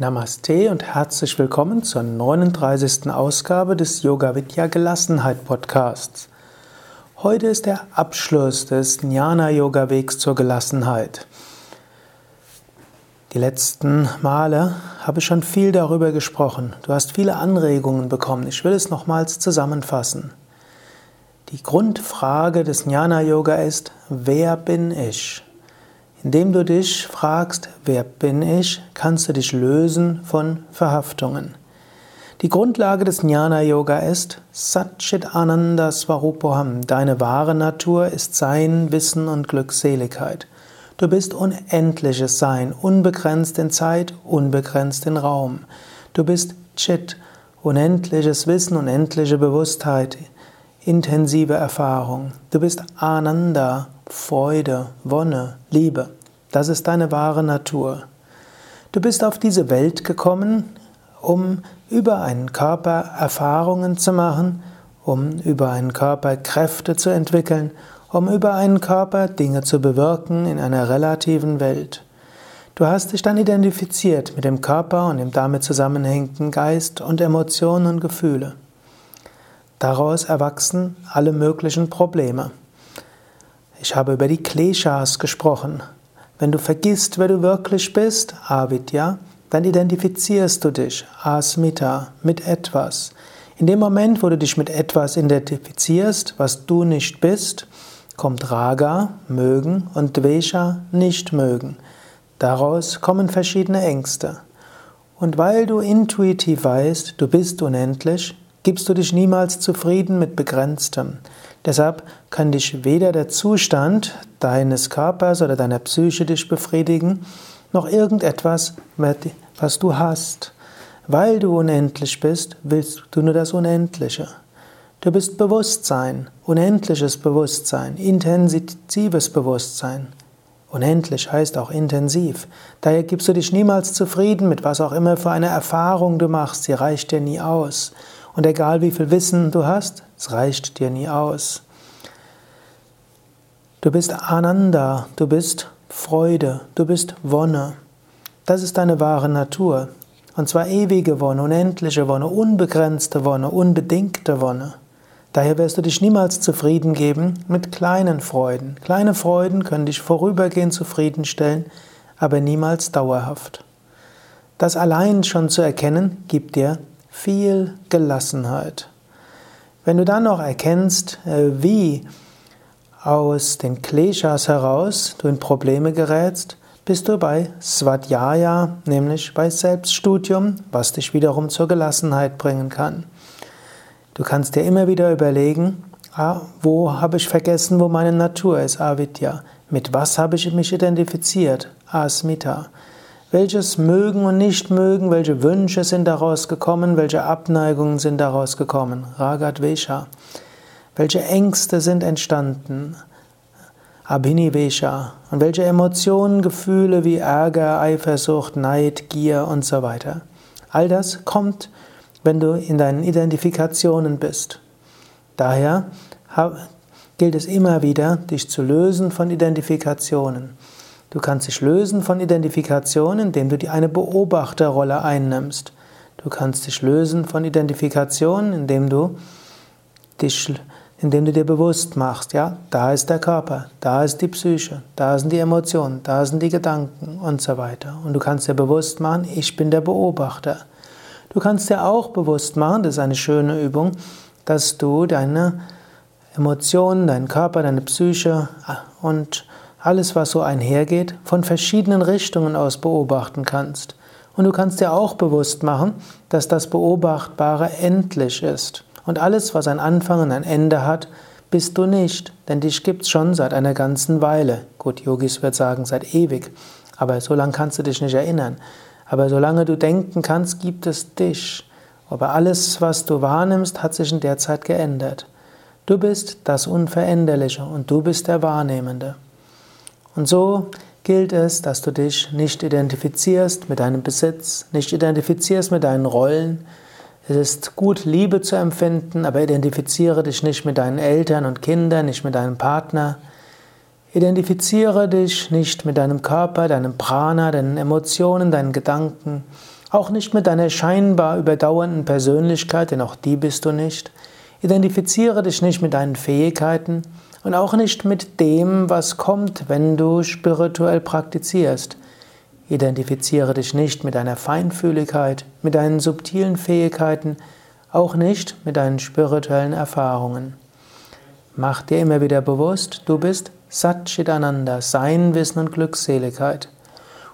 Namaste und herzlich willkommen zur 39. Ausgabe des Yoga Vidya Gelassenheit Podcasts. Heute ist der Abschluss des Jnana Yoga Wegs zur Gelassenheit. Die letzten Male habe ich schon viel darüber gesprochen. Du hast viele Anregungen bekommen. Ich will es nochmals zusammenfassen. Die Grundfrage des Jnana Yoga ist, wer bin ich? Indem du dich fragst, wer bin ich, kannst du dich lösen von Verhaftungen. Die Grundlage des Jnana Yoga ist Satchit Ananda Swarupoham. Deine wahre Natur ist Sein, Wissen und Glückseligkeit. Du bist unendliches Sein, unbegrenzt in Zeit, unbegrenzt in Raum. Du bist Chit, unendliches Wissen, unendliche Bewusstheit, intensive Erfahrung. Du bist Ananda, Freude, Wonne, Liebe. Das ist deine wahre Natur. Du bist auf diese Welt gekommen, um über einen Körper Erfahrungen zu machen, um über einen Körper Kräfte zu entwickeln, um über einen Körper Dinge zu bewirken in einer relativen Welt. Du hast dich dann identifiziert mit dem Körper und dem damit zusammenhängenden Geist und Emotionen und Gefühle. Daraus erwachsen alle möglichen Probleme. Ich habe über die Kleshas gesprochen. Wenn du vergisst, wer du wirklich bist, Avidya, dann identifizierst du dich, Asmita, mit etwas. In dem Moment, wo du dich mit etwas identifizierst, was du nicht bist, kommt Raga, mögen, und Dvesha, nicht mögen. Daraus kommen verschiedene Ängste. Und weil du intuitiv weißt, du bist unendlich, gibst du dich niemals zufrieden mit Begrenztem. Deshalb kann dich weder der Zustand deines Körpers oder deiner Psyche dich befriedigen, noch irgendetwas, was du hast. Weil du unendlich bist, willst du nur das Unendliche. Du bist Bewusstsein, unendliches Bewusstsein, intensives Bewusstsein. Unendlich heißt auch intensiv. Daher gibst du dich niemals zufrieden mit was auch immer für eine Erfahrung du machst. Sie reicht dir nie aus. Und egal wie viel Wissen du hast, es reicht dir nie aus. Du bist Ananda, du bist Freude, du bist Wonne. Das ist deine wahre Natur. Und zwar ewige Wonne, unendliche Wonne, unbegrenzte Wonne, unbedingte Wonne. Daher wirst du dich niemals zufrieden geben mit kleinen Freuden. Kleine Freuden können dich vorübergehend zufriedenstellen, aber niemals dauerhaft. Das allein schon zu erkennen, gibt dir viel Gelassenheit. Wenn du dann noch erkennst, äh, wie aus den Kleshas heraus du in Probleme gerätst, bist du bei Svadhyaya, nämlich bei Selbststudium, was dich wiederum zur Gelassenheit bringen kann. Du kannst dir immer wieder überlegen, ah, wo habe ich vergessen, wo meine Natur ist, Avidya? Mit was habe ich mich identifiziert, Asmita? Welches Mögen und Nichtmögen, welche Wünsche sind daraus gekommen, welche Abneigungen sind daraus gekommen? Ragat Vesha. Welche Ängste sind entstanden? Abhinivesha. Und welche Emotionen, Gefühle wie Ärger, Eifersucht, Neid, Gier und so weiter. All das kommt, wenn du in deinen Identifikationen bist. Daher gilt es immer wieder, dich zu lösen von Identifikationen. Du kannst dich lösen von Identifikation, indem du eine Beobachterrolle einnimmst. Du kannst dich lösen von Identifikation, indem du dich, indem du dir bewusst machst, ja, da ist der Körper, da ist die Psyche, da sind die Emotionen, da sind die Gedanken und so weiter. Und du kannst dir bewusst machen, ich bin der Beobachter. Du kannst dir auch bewusst machen, das ist eine schöne Übung, dass du deine Emotionen, deinen Körper, deine Psyche und alles, was so einhergeht, von verschiedenen Richtungen aus beobachten kannst. Und du kannst dir auch bewusst machen, dass das Beobachtbare endlich ist. Und alles, was ein Anfang und ein Ende hat, bist du nicht, denn dich gibt es schon seit einer ganzen Weile. Gut, Yogis wird sagen, seit ewig. Aber so lange kannst du dich nicht erinnern. Aber solange du denken kannst, gibt es dich. Aber alles, was du wahrnimmst, hat sich in der Zeit geändert. Du bist das Unveränderliche und du bist der Wahrnehmende. Und so gilt es, dass du dich nicht identifizierst mit deinem Besitz, nicht identifizierst mit deinen Rollen. Es ist gut, Liebe zu empfinden, aber identifiziere dich nicht mit deinen Eltern und Kindern, nicht mit deinem Partner. Identifiziere dich nicht mit deinem Körper, deinem Prana, deinen Emotionen, deinen Gedanken Auch nicht mit deiner scheinbar überdauernden Persönlichkeit, denn auch die bist du nicht. Identifiziere dich nicht mit deinen Fähigkeiten und auch nicht mit dem, was kommt, wenn du spirituell praktizierst. Identifiziere dich nicht mit deiner Feinfühligkeit, mit deinen subtilen Fähigkeiten, auch nicht mit deinen spirituellen Erfahrungen. Mach dir immer wieder bewusst, du bist Satchitananda, Sein, Wissen und Glückseligkeit.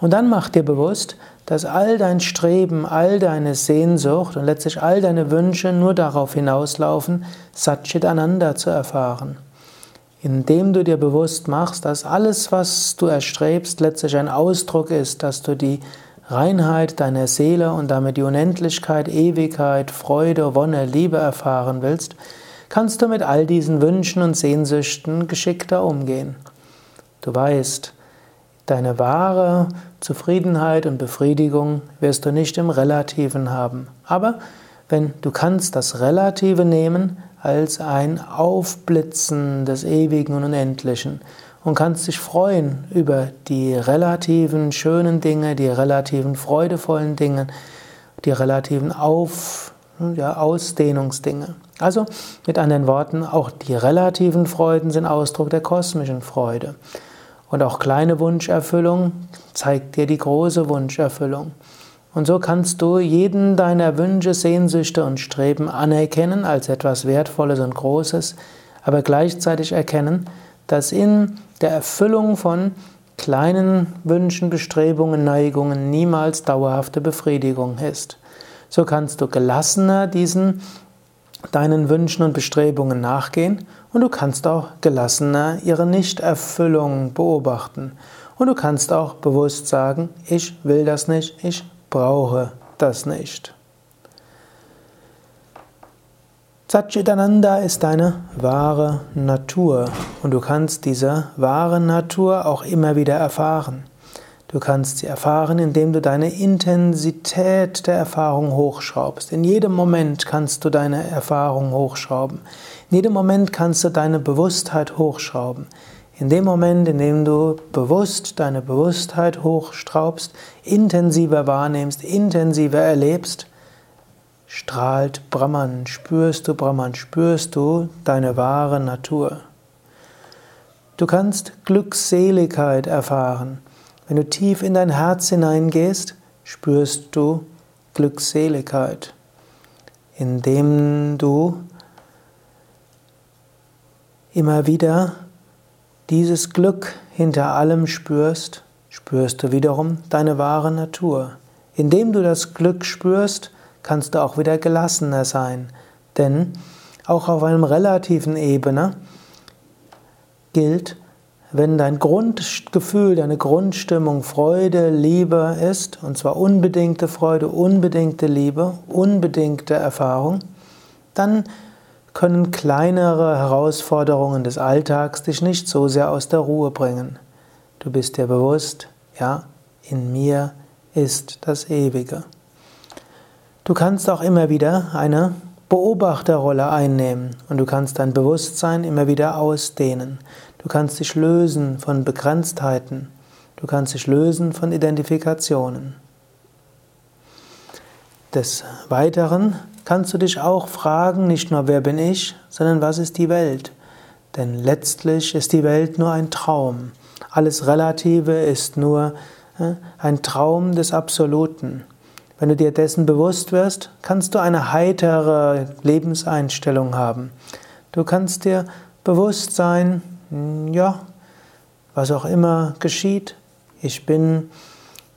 Und dann mach dir bewusst, dass all dein Streben, all deine Sehnsucht und letztlich all deine Wünsche nur darauf hinauslaufen, Satchit Ananda zu erfahren. Indem du dir bewusst machst, dass alles, was du erstrebst, letztlich ein Ausdruck ist, dass du die Reinheit deiner Seele und damit die Unendlichkeit, Ewigkeit, Freude, Wonne, Liebe erfahren willst, kannst du mit all diesen Wünschen und Sehnsüchten geschickter umgehen. Du weißt, Deine wahre Zufriedenheit und Befriedigung wirst du nicht im Relativen haben. Aber wenn du kannst das Relative nehmen als ein Aufblitzen des Ewigen und Unendlichen und kannst dich freuen über die relativen schönen Dinge, die relativen freudevollen Dinge, die relativen Auf, ja, Ausdehnungsdinge. Also mit anderen Worten, auch die relativen Freuden sind Ausdruck der kosmischen Freude. Und auch kleine Wunscherfüllung zeigt dir die große Wunscherfüllung. Und so kannst du jeden deiner Wünsche, Sehnsüchte und Streben anerkennen als etwas Wertvolles und Großes, aber gleichzeitig erkennen, dass in der Erfüllung von kleinen Wünschen, Bestrebungen, Neigungen niemals dauerhafte Befriedigung ist. So kannst du gelassener diesen deinen Wünschen und Bestrebungen nachgehen und du kannst auch gelassener ihre Nichterfüllung beobachten. Und du kannst auch bewusst sagen, ich will das nicht, ich brauche das nicht. Satchitananda ist deine wahre Natur und du kannst diese wahre Natur auch immer wieder erfahren. Du kannst sie erfahren, indem du deine Intensität der Erfahrung hochschraubst. In jedem Moment kannst du deine Erfahrung hochschrauben. In jedem Moment kannst du deine Bewusstheit hochschrauben. In dem Moment, in dem du bewusst deine Bewusstheit hochschraubst, intensiver wahrnimmst, intensiver erlebst, strahlt Brahman, spürst du Brahman, spürst du deine wahre Natur. Du kannst Glückseligkeit erfahren. Wenn du tief in dein Herz hineingehst, spürst du Glückseligkeit, indem du immer wieder dieses Glück hinter allem spürst, spürst du wiederum deine wahre Natur. Indem du das Glück spürst, kannst du auch wieder gelassener sein, denn auch auf einem relativen Ebene gilt, wenn dein Grundgefühl, deine Grundstimmung Freude, Liebe ist, und zwar unbedingte Freude, unbedingte Liebe, unbedingte Erfahrung, dann können kleinere Herausforderungen des Alltags dich nicht so sehr aus der Ruhe bringen. Du bist dir bewusst, ja, in mir ist das Ewige. Du kannst auch immer wieder eine Beobachterrolle einnehmen und du kannst dein Bewusstsein immer wieder ausdehnen. Du kannst dich lösen von Begrenztheiten. Du kannst dich lösen von Identifikationen. Des Weiteren kannst du dich auch fragen, nicht nur wer bin ich, sondern was ist die Welt? Denn letztlich ist die Welt nur ein Traum. Alles Relative ist nur äh, ein Traum des Absoluten. Wenn du dir dessen bewusst wirst, kannst du eine heitere Lebenseinstellung haben. Du kannst dir bewusst sein, hm, ja, was auch immer geschieht, ich bin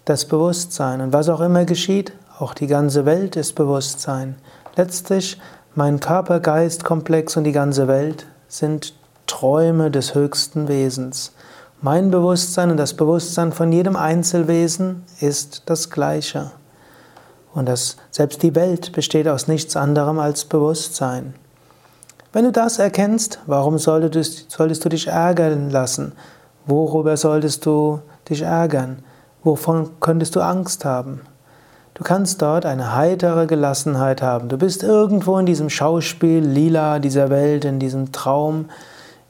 das Bewusstsein. Und was auch immer geschieht, auch die ganze Welt ist Bewusstsein. Letztlich, mein Körper, Geist, Komplex und die ganze Welt sind Träume des höchsten Wesens. Mein Bewusstsein und das Bewusstsein von jedem Einzelwesen ist das gleiche. Und das, selbst die Welt besteht aus nichts anderem als Bewusstsein. Wenn du das erkennst, warum solltest, solltest du dich ärgern lassen? Worüber solltest du dich ärgern? Wovon könntest du Angst haben? Du kannst dort eine heitere Gelassenheit haben. Du bist irgendwo in diesem Schauspiel lila dieser Welt, in diesem Traum,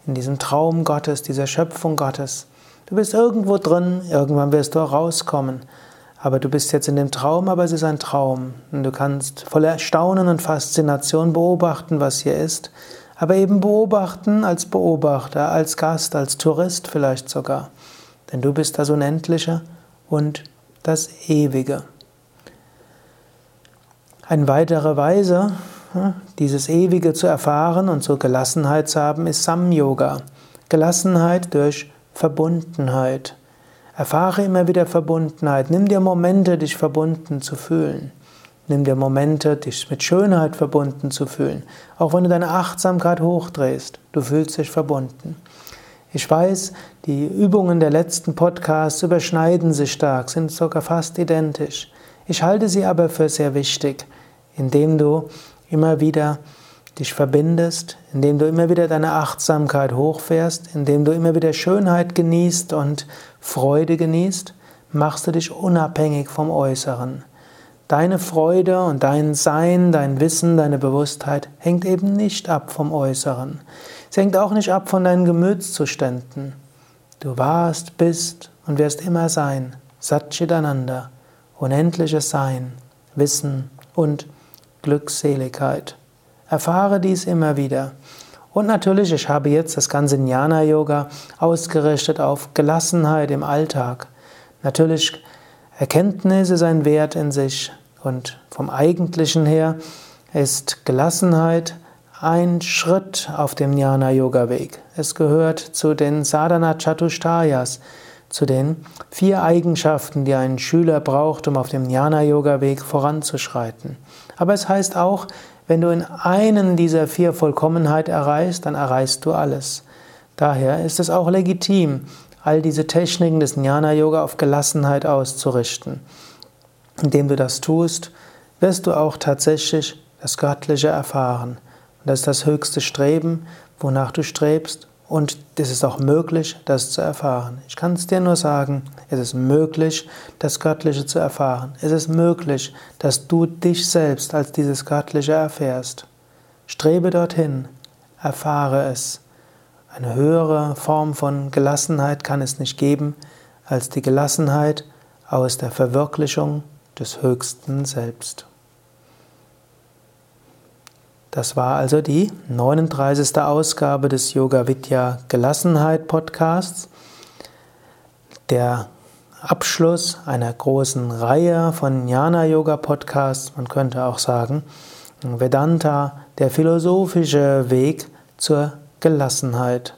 in diesem Traum Gottes, dieser Schöpfung Gottes. Du bist irgendwo drin, irgendwann wirst du rauskommen. aber du bist jetzt in dem Traum, aber es ist ein Traum. Und du kannst voller Staunen und Faszination beobachten, was hier ist, aber eben beobachten als Beobachter, als Gast, als Tourist vielleicht sogar. Denn du bist das Unendliche und das Ewige. Eine weitere Weise, dieses Ewige zu erfahren und so Gelassenheit zu haben, ist Sam-Yoga. Gelassenheit durch Verbundenheit. Erfahre immer wieder Verbundenheit. Nimm dir Momente, dich verbunden zu fühlen. Nimm dir Momente, dich mit Schönheit verbunden zu fühlen. Auch wenn du deine Achtsamkeit hochdrehst, du fühlst dich verbunden. Ich weiß, die Übungen der letzten Podcasts überschneiden sich stark, sind sogar fast identisch. Ich halte sie aber für sehr wichtig, indem du immer wieder dich verbindest, indem du immer wieder deine Achtsamkeit hochfährst, indem du immer wieder Schönheit genießt und Freude genießt, machst du dich unabhängig vom Äußeren. Deine Freude und dein Sein, dein Wissen, deine Bewusstheit hängt eben nicht ab vom Äußeren. Es hängt auch nicht ab von deinen Gemütszuständen. Du warst, bist und wirst immer sein. Satchitananda, unendliches Sein, Wissen und Glückseligkeit. Erfahre dies immer wieder. Und natürlich, ich habe jetzt das ganze Jnana Yoga ausgerichtet auf Gelassenheit im Alltag. Natürlich, Erkenntnis ist ein Wert in sich und vom Eigentlichen her ist Gelassenheit ein Schritt auf dem Jnana Yoga Weg. Es gehört zu den Sadhana Chatushtayas, zu den vier Eigenschaften, die ein Schüler braucht, um auf dem Jnana Yoga Weg voranzuschreiten. Aber es heißt auch, wenn du in einen dieser vier Vollkommenheit erreichst, dann erreichst du alles. Daher ist es auch legitim, all diese Techniken des Jnana Yoga auf Gelassenheit auszurichten. Indem du das tust, wirst du auch tatsächlich das Göttliche erfahren. Und das ist das höchste Streben, wonach du strebst und es ist auch möglich, das zu erfahren. Ich kann es dir nur sagen, es ist möglich, das Göttliche zu erfahren. Es ist möglich, dass du dich selbst als dieses Göttliche erfährst. Strebe dorthin, erfahre es. Eine höhere Form von Gelassenheit kann es nicht geben, als die Gelassenheit aus der Verwirklichung des höchsten Selbst. Das war also die 39. Ausgabe des Yoga Vidya Gelassenheit Podcasts. Der Abschluss einer großen Reihe von Jnana Yoga Podcasts, man könnte auch sagen, Vedanta, der philosophische Weg zur Gelassenheit.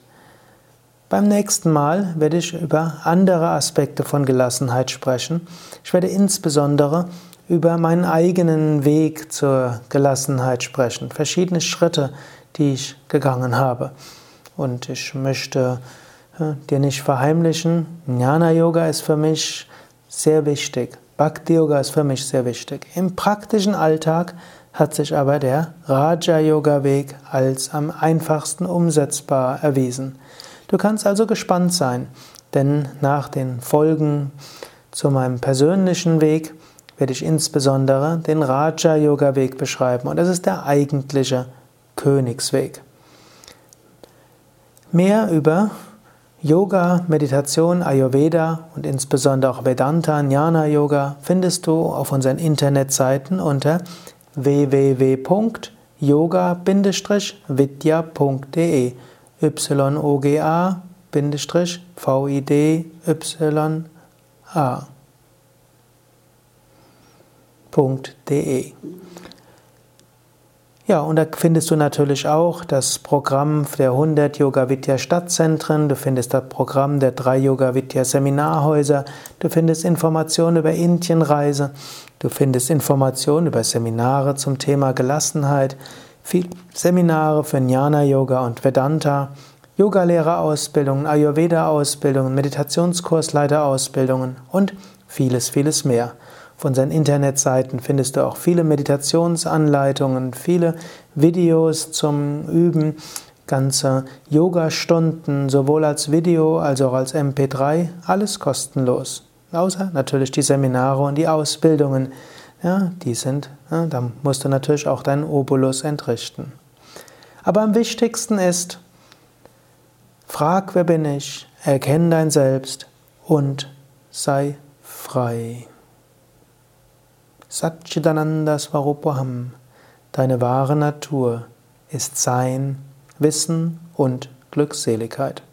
Beim nächsten Mal werde ich über andere Aspekte von Gelassenheit sprechen. Ich werde insbesondere über meinen eigenen Weg zur Gelassenheit sprechen, verschiedene Schritte, die ich gegangen habe. Und ich möchte äh, dir nicht verheimlichen, Jnana Yoga ist für mich sehr wichtig. Bhakti Yoga ist für mich sehr wichtig. Im praktischen Alltag hat sich aber der Raja Yoga Weg als am einfachsten umsetzbar erwiesen. Du kannst also gespannt sein, denn nach den Folgen zu meinem persönlichen Weg werde ich insbesondere den Raja Yoga Weg beschreiben. Und das ist der eigentliche Königsweg. Mehr über Yoga, Meditation, Ayurveda und insbesondere auch Vedanta, Jnana Yoga findest du auf unseren Internetseiten unter www.yoga-vidya.de y-o-g-a-v-i-d-y-a www.yoga-vidya.de. Ja, und da findest du natürlich auch das Programm der 100 Yoga Vidya Stadtzentren, du findest das Programm der drei Yoga Vidya Seminarhäuser, du findest Informationen über Indienreise, du findest Informationen über Seminare zum Thema Gelassenheit, Seminare für Jnana Yoga und Vedanta, Yogalehrerausbildungen, Ayurveda-Ausbildungen, Meditationskursleiterausbildungen und vieles, vieles mehr. Auf unseren Internetseiten findest du auch viele Meditationsanleitungen, viele Videos zum Üben, ganze Yoga-Stunden, sowohl als Video als auch als MP3, alles kostenlos. Außer natürlich die Seminare und die Ausbildungen. Ja, die sind, ja, da musst du natürlich auch deinen Obolus entrichten. Aber am wichtigsten ist, frag, wer bin ich, erkenne dein Selbst und sei frei. Satchidananda Swarupaham. Deine wahre Natur ist Sein, Wissen und Glückseligkeit.